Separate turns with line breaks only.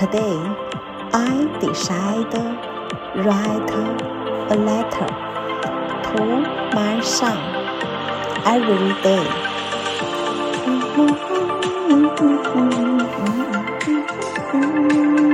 Today, I decide write a letter to my son every day. Mm -hmm. Mm -hmm. Mm -hmm.